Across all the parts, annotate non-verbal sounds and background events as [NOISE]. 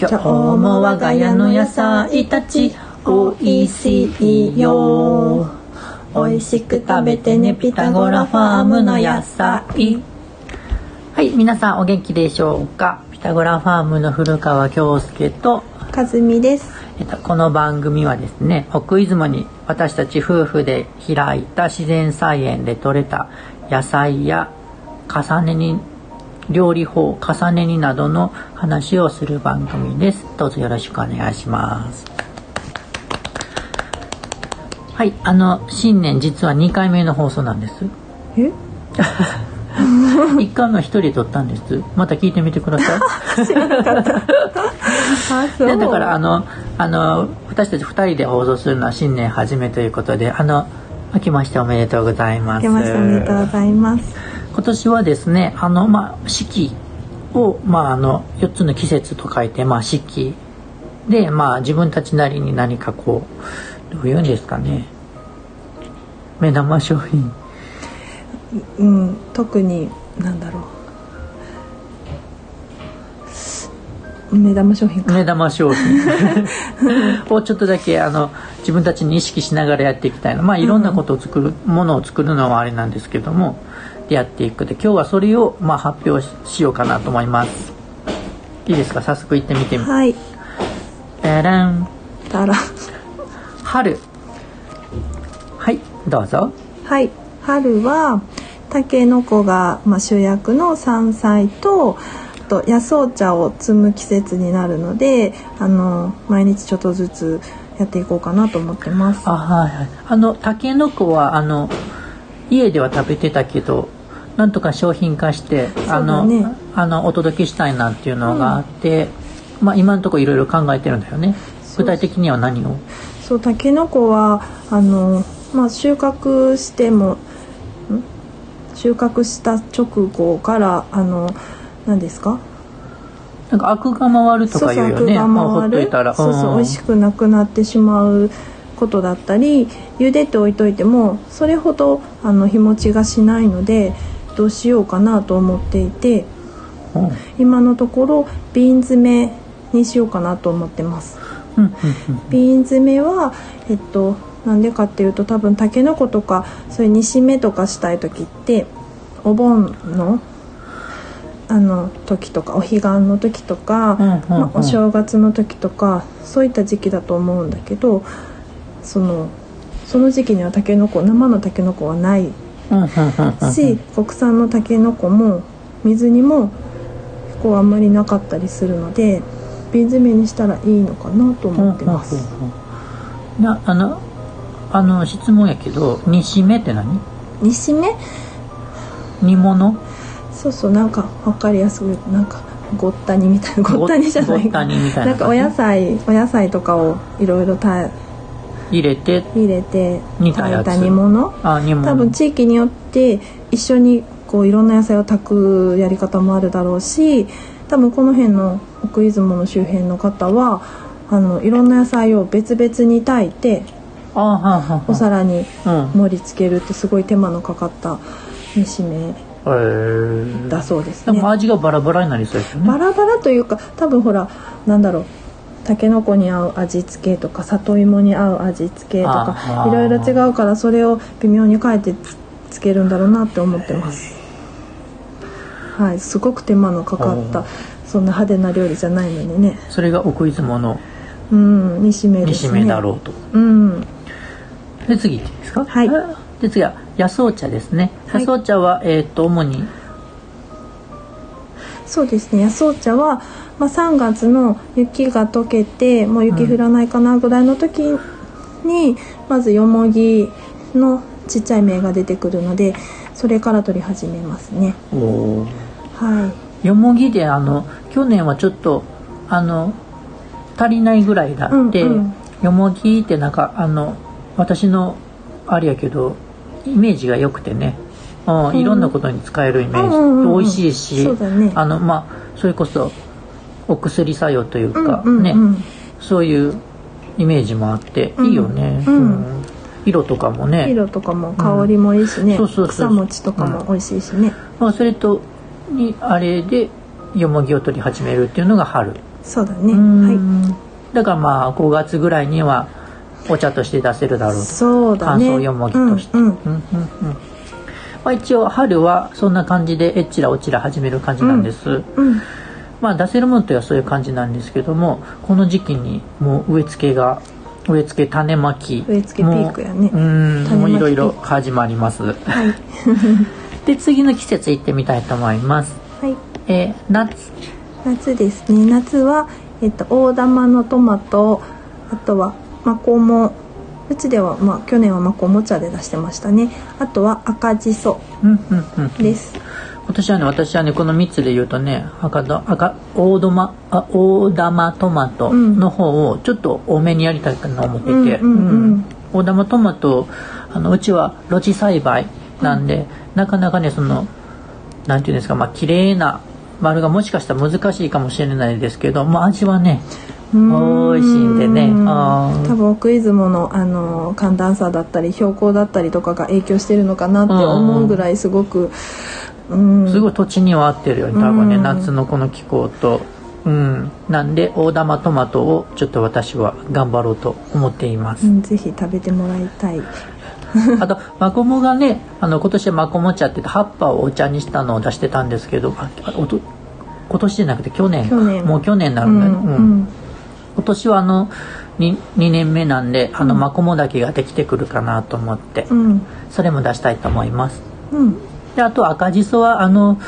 今日も我が家の野菜たちおいしいよ。おいしく食べてねピタゴラファームの野菜。はい皆さんお元気でしょうか？ピタゴラファームの古川京介と和美です。えっと、この番組はですね奥出雲に私たち夫婦で開いた自然菜園で採れた野菜や重ねに料理法重ね煮などの話をする番組です。どうぞよろしくお願いします。はいあの新年実は2回目の放送なんです。え？1回目は1人で撮ったんです。また聞いてみてください。だからあのあの私たち2人で放送するのは新年初めということであの明けましておめでとうございます。明けましておめでとうございます今年はですねあのまあ四季をまああの4つの季節と書いてまあ四季でまあ自分たちなりに何かこうどういうんですかね。目玉商品。うん特に何だろう。目玉商品か。目玉商品。[LAUGHS] をちょっとだけあの自分たちに意識しながらやっていきたいの。まあいろんなことを作る、ものを作るのはあれなんですけどもでやっていく。で今日はそれをまあ発表しようかなと思います。いいですか？早速行ってみてみはい。てらん。春。はいどうぞ。はい。春はたけのこが、まあ、主役の山菜とあと野草茶を摘む季節になるのであの毎日ちょっとずつやっていこうかなと思ってます。あはいはい。あのたけのこはあの家では食べてたけどなんとか商品化して、あのあのお届けしたいなっていうのがあって、まあ今のところいろいろ考えてるんだよね。具体的には何を？そうたけのこはあの、まあ、収穫してもん？収穫した直後からあの何ですか？なんかアクが回るとか言うよね。そうそうアクが回るそうそう、ん。美味しくなくなってしまうことだったり茹でておいといてもそれほどあの日持ちがしないのでどうしようかなと思っていてうん。今のところ瓶詰めにしようかなと思ってます。瓶詰めはえっとなんでかっていうと多分たけのことかそういう煮しめとかしたい時ってお盆のあの時とかお彼岸の時とか、うんうんうん。まあ、お正月の時とかそういった時期だと思うんだけどそのその時期にはたけのこ生のたけのこはないし国産のたけのこも水にもこうあんまりなかったりするので瓶詰めにしたらいいのかなと思ってます。うんうん。なあのあの質問やけど煮しめって何？煮しめ？煮物？そうそうなんかわかりやすくなんかごったにみたいなごったにじゃないごったにみたいななんかお野菜お野菜とかをいろいろた入れて？入れて煮たやつ？炊いた煮物？あ煮物。多分地域によって一緒にこういろんな野菜を炊くやり方もあるだろうし多分この辺の奥出雲の周辺の方はあのいろんな野菜を別々に炊いてお皿にうん。盛り付けるってすごい手間のかかった煮しめだそうですね。でも味がバラバラになりそうですよね。バラバラというか多分ほらなんだろう。たけのこに合う味付けとか里芋に合う味付けとかいろいろ違うからそれを微妙に変えてつつけるんだろうなって思ってます。はい。すごく手間のかかったそんな派手な料理じゃないのにね。それが奥出雲のうん煮しめですね。煮しめだろうと、うん。で次いっていいですか？はいで次は野草茶ですね。はい。野草茶は、えっ、と主に？そうですね。野草茶は、まあ、3月の雪が溶けてもう雪降らないかなぐらいの時に、まずよもぎのちっちゃい芽が出てくるのでそれから取り始めますね。おはよもぎであの去年はちょっとあの足りないぐらいだって、うんうん。よもぎってなんかあの私のあれやけどイメージが良くてね、うんうん。いろんなことに使えるイメージ、うん美味しいしね。あのまあそれこそお薬作用といういか、ねうんそういうイメージもあって、うん。いいよね、うん。色とかもね、色とかも香りもいいしね、そうそうそう。草餅とかも美味しいしね、まあ、それとにあれでよもぎを取り始めるっていうのが春。そうだね。うん。はだからまあ5月ぐらいにはお茶として出せるだろうそうだね。乾燥よもぎとして。うんうん。うんうんうん。まあ、一応春はそんな感じでえっちらおちら始める感じなんです、うんまあ出せるものとはそういう感じなんですけどもこの時期にもう植え付けが植え付け種まき植え付けピークやね。もううんもういろいろ始まります。はい。[LAUGHS] で次の季節行ってみたいと思います。はい。えー夏。夏ですね。夏は、えっと、大玉のトマトあとはマコモうちでは、まあ、去年はマコモ茶で出してましたね。あとは赤じそ。うんうんうん。です。今年はね私はねこの3つで言うとね赤だ赤大玉あ大玉トマトの方をちょっと多めにやりたいかな思ってて、うんうんうん。大玉トマトあのうちは露地栽培なんで、なかなかねそのなんていうんですかまあ綺麗な丸がもしかしたら難しいかもしれないですけど、まあ、味はね美味しいんでね。多分奥出雲のあの寒暖差だったり標高だったりとかが影響してるのかなって思うぐらいすごくうん。すごい土地には合ってるよね多分ね、うん夏のこの気候と。うん。なんで大玉トマトをちょっと私は頑張ろうと思っています、うんぜひ食べてもらいたい。[LAUGHS] あとマコモがねあの今年はマコモ茶って言って葉っぱをお茶にしたのを出してたんですけど今年じゃなくて去年もう去年になうんるんだね、ううん。ん今年はあの 2, 2年目なんであのマコモだけができてくるかなと思って、うん。それも出したいと思います。うん。であと赤じそはあの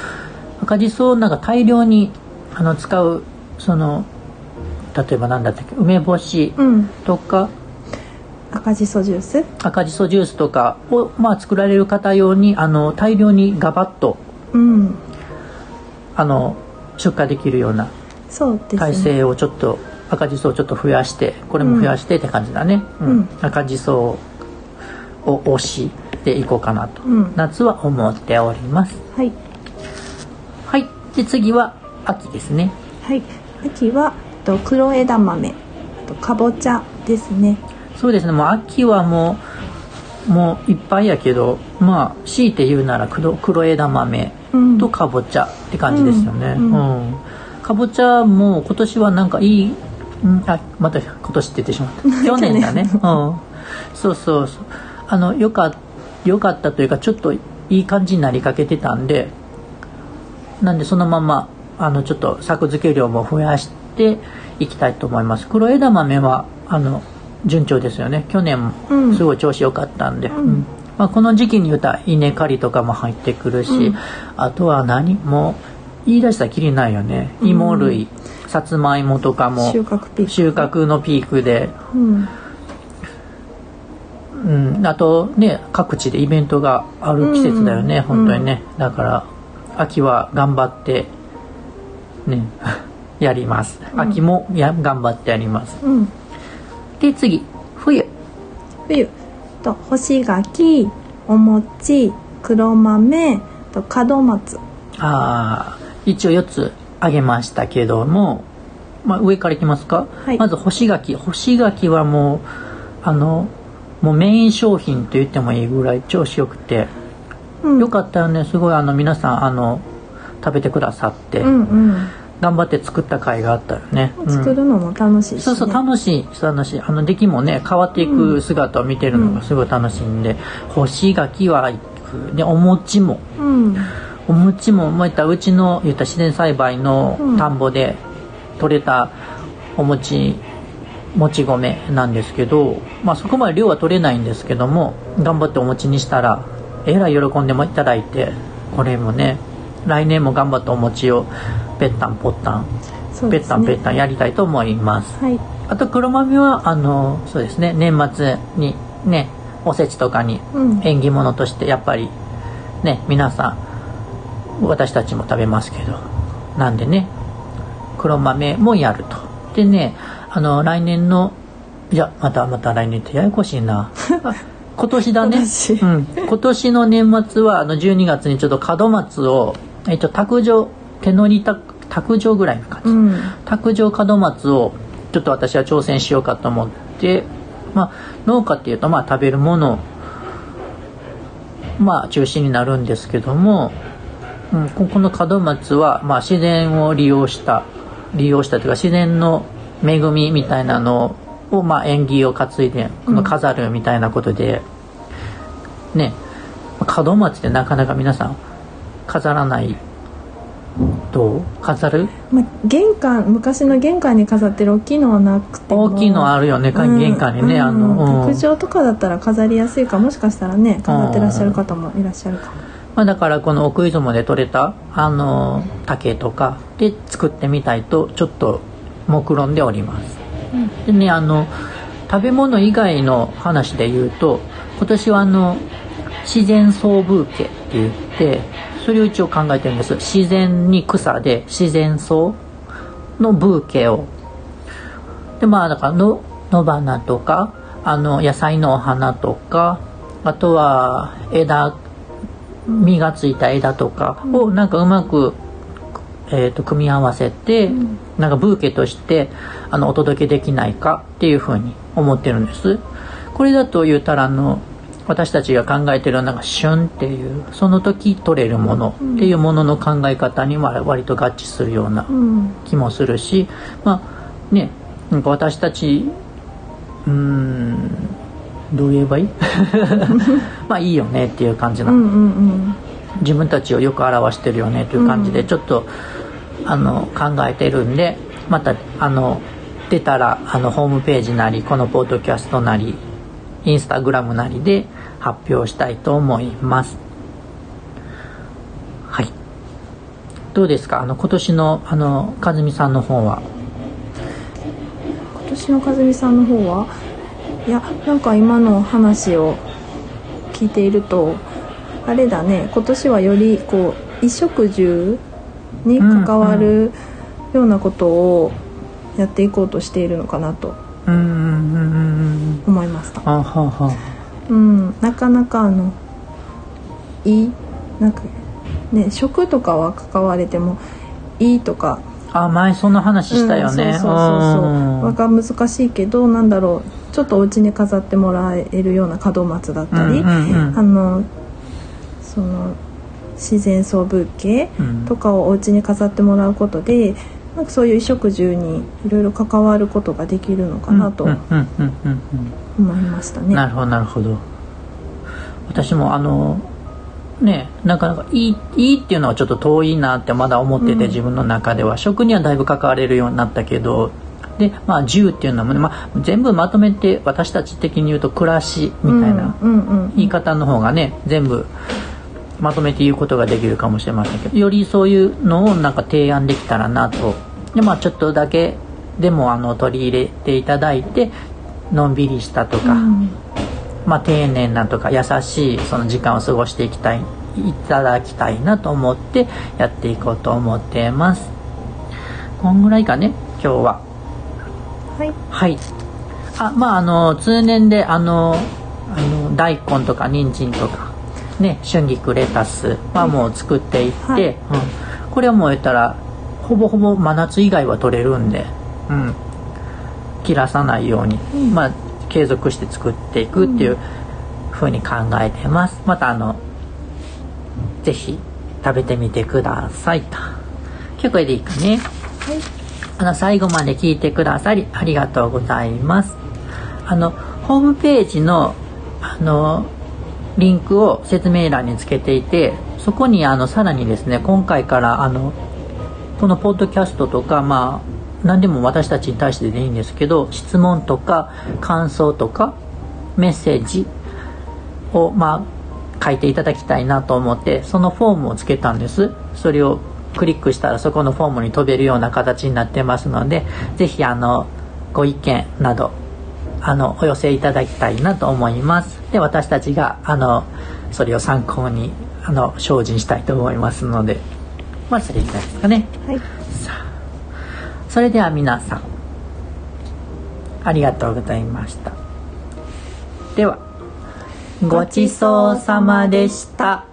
赤じそをなんか大量にあの使うその例えば何だったっけ梅干しうん。とか、赤じそジュース？赤じそジュースとかを、まあ、作られる方用にあの大量にガバッとうん。あの出荷できるような体制をちょっと赤じそをちょっと増やしてこれも増やしてって感じだね、うん。うん。赤じそを推していこうかなと、うん。夏は思っております。はい。はい。で次は秋ですね。はい。秋はと黒枝豆あとかぼちゃですね。そうですね。もう秋はもうもういっぱいやけどまあ強いて言うなら黒黒枝豆うん。とかぼちゃって感じですよね。ううん。ん、かぼちゃも今年はなんかいい、うん、あまた今年って言ってしまった。[LAUGHS] 去年だね。うん。そうそうそう。あのよかよかったというかちょっといい感じになりかけてたんでなんでそのままあのちょっと作付け量も増やしていきたいと思います。黒枝豆はあの順調ですよね。去年うん。もすごい調子良かったんで、うん。まあ、この時期に言うたら稲刈りとかも入ってくるし、うん。あとは何？もう言い出したらきりないよね。芋類、さつまいもとかも収穫ピーク。収穫のピークで、うん。うん、あとね各地でイベントがある季節だよね、うん本当にね。だから秋は頑張ってね [LAUGHS] やります。秋もや頑張ってやります。うん。で次冬。冬。と干し柿お餅黒豆と門松。ああ一応4つあげましたけども、まあ、上からいきますか、はい。まず干し柿。干し柿はもうあのもうメイン商品と言ってもいいぐらい調子よくて、うん。よかったよね。すごいあの皆さんあの食べてくださって、うんうん。頑張って作った甲斐があったよね、うん。作るのも楽しいし、ね。そうそう楽しい。楽しい。あの出来もね変わっていく姿を見てるのがすごい楽しいんで、干し柿はいくでお餅も。うんお餅ももういったらうちの言った自然栽培のうん田んぼで取れたお餅もち米なんですけど、まあ、そこまで量は取れないんですけども頑張ってお餅にしたらえらい喜んでもいただいてこれもね来年も頑張ってお餅をぺったんぽったん、ぺったんぺったんやりたいと思います。はい。あと黒豆はあのそうですね年末にねおせちとかにうん。縁起物としてやっぱりね皆さん私たちも食べますけど。なんでね黒豆もやると。でねあの来年のいやまたまた来年ってややこしいな。あ [LAUGHS] 今年だね、今年。うん、今年の年末はあの12月にちょっと門松を、えっと、卓上手乗りた卓上ぐらいの感じ、うん。卓上門松をちょっと私は挑戦しようかと思って、まあ、農家っていうとまあ食べるものまあ中心になるんですけども、うん、ここの門松はまあ自然を利用した利用したというか自然の恵みみたいなのを、まあ、縁起を担いでこの飾るみたいなことで、ね門松ってなかなか皆さん飾らないどう？飾る？まあ、玄関昔の玄関に飾ってる大きいのはなくても。大きいのあるよね、うん玄関にね、あの、うん。屋上とかだったら飾りやすいかもしかしたらね飾ってらっしゃる方もいらっしゃるかもまあ、だからこの奥出雲で採れたあの竹とかで作ってみたいとちょっと目論んでおります、でねあの食べ物以外の話で言うと今年はあの自然草ブーケって言ってそれを一応考えてるんです。自然に草で自然草のブーケを。でまあだからの野花とかあの野菜のお花とかあとは枝実がついた枝とかをなんかうまく、えー、と組み合わせて、なんかブーケとしてあのお届けできないかっていうふうに思ってるんです。これだと言うたらあの私たちが考えてるなんか旬っていうその時取れるものっていうものの考え方には割と合致するようなうん。気もするしまあねなんか私たちうーんどう言えばいい？[LAUGHS] まあいいよねっていう感じな、うんうんうん自分たちをよく表してるよねという感じうん。でちょっと、あの考えてるんでまたあの出たらあのホームページなりこのポッドキャストなりインスタグラムなりで発表したいと思います。はい。どうですか？あの今年のあの和美さんの方は？今年の和美さんの方は？いやなんか今の話を聞いているとあれだね今年はよりこう衣食住に関わるようなことをやっていこうとしているのかなと思いました。うんなかなかあのいい？なんかね食とかは関われてもいいとかあ前そんな話したよね、うん、そうそうそう。そうが難しいけどなんだろう。ちょっとお家に飾ってもらえるような門松だったり、うんうんうん。あのその自然草ブーケうん。とかをお家に飾ってもらうことでなんかそういう衣食住にいろいろ関わることができるのかなとうんうんうんうんうん。思いましたね。なるほどなるほど。私もあのねなかなかいいいいっていうのはちょっと遠いなってまだ思ってて、うん。自分の中では。食にはだいぶ関われるようになったけどでまあ銃っていうのもね、まあ、全部まとめて私たち的に言うと暮らしみたいな言い方の方がね全部まとめて言うことができるかもしれませんけどよりそういうのをなんか提案できたらなと。でまあちょっとだけでもあの取り入れていただいてのんびりしたとか、うんまあ、丁寧なとか優しいその時間を過ごしていきたいいただきたいなと思ってやっていこうと思ってます。こんぐらいかね今日は。はい。はい。あまああの通年であのあの大根とか人参とかね春菊レタスはもう作っていって、はい。うん、これはもう言ったらほぼほぼ真夏以外は取れるんで、うん、切らさないように、うん。まあ継続して作っていくっていうふうに考えてます。またあのぜひ食べてみてくださいと。今日これでいいかね。はい。あの最後まで聞いてくださりありがとうございます。あのホームページのあのリンクを説明欄につけていてそこにあのさらにですね今回からあのこのポッドキャストとかまあ何でも私たちに対してでいいんですけど質問とか感想とかメッセージをまあ書いていただきたいなと思ってそのフォームをつけたんです。それをクリックしたらそこのフォームに飛べるような形になってますのでぜひあのご意見などあのお寄せいただきたいなと思います。で私たちがあのそれを参考にあの精進したいと思いますのでまあそれぐらいですかね。はい。さあそれでは皆さんありがとうございました。ではごちそうさまでした。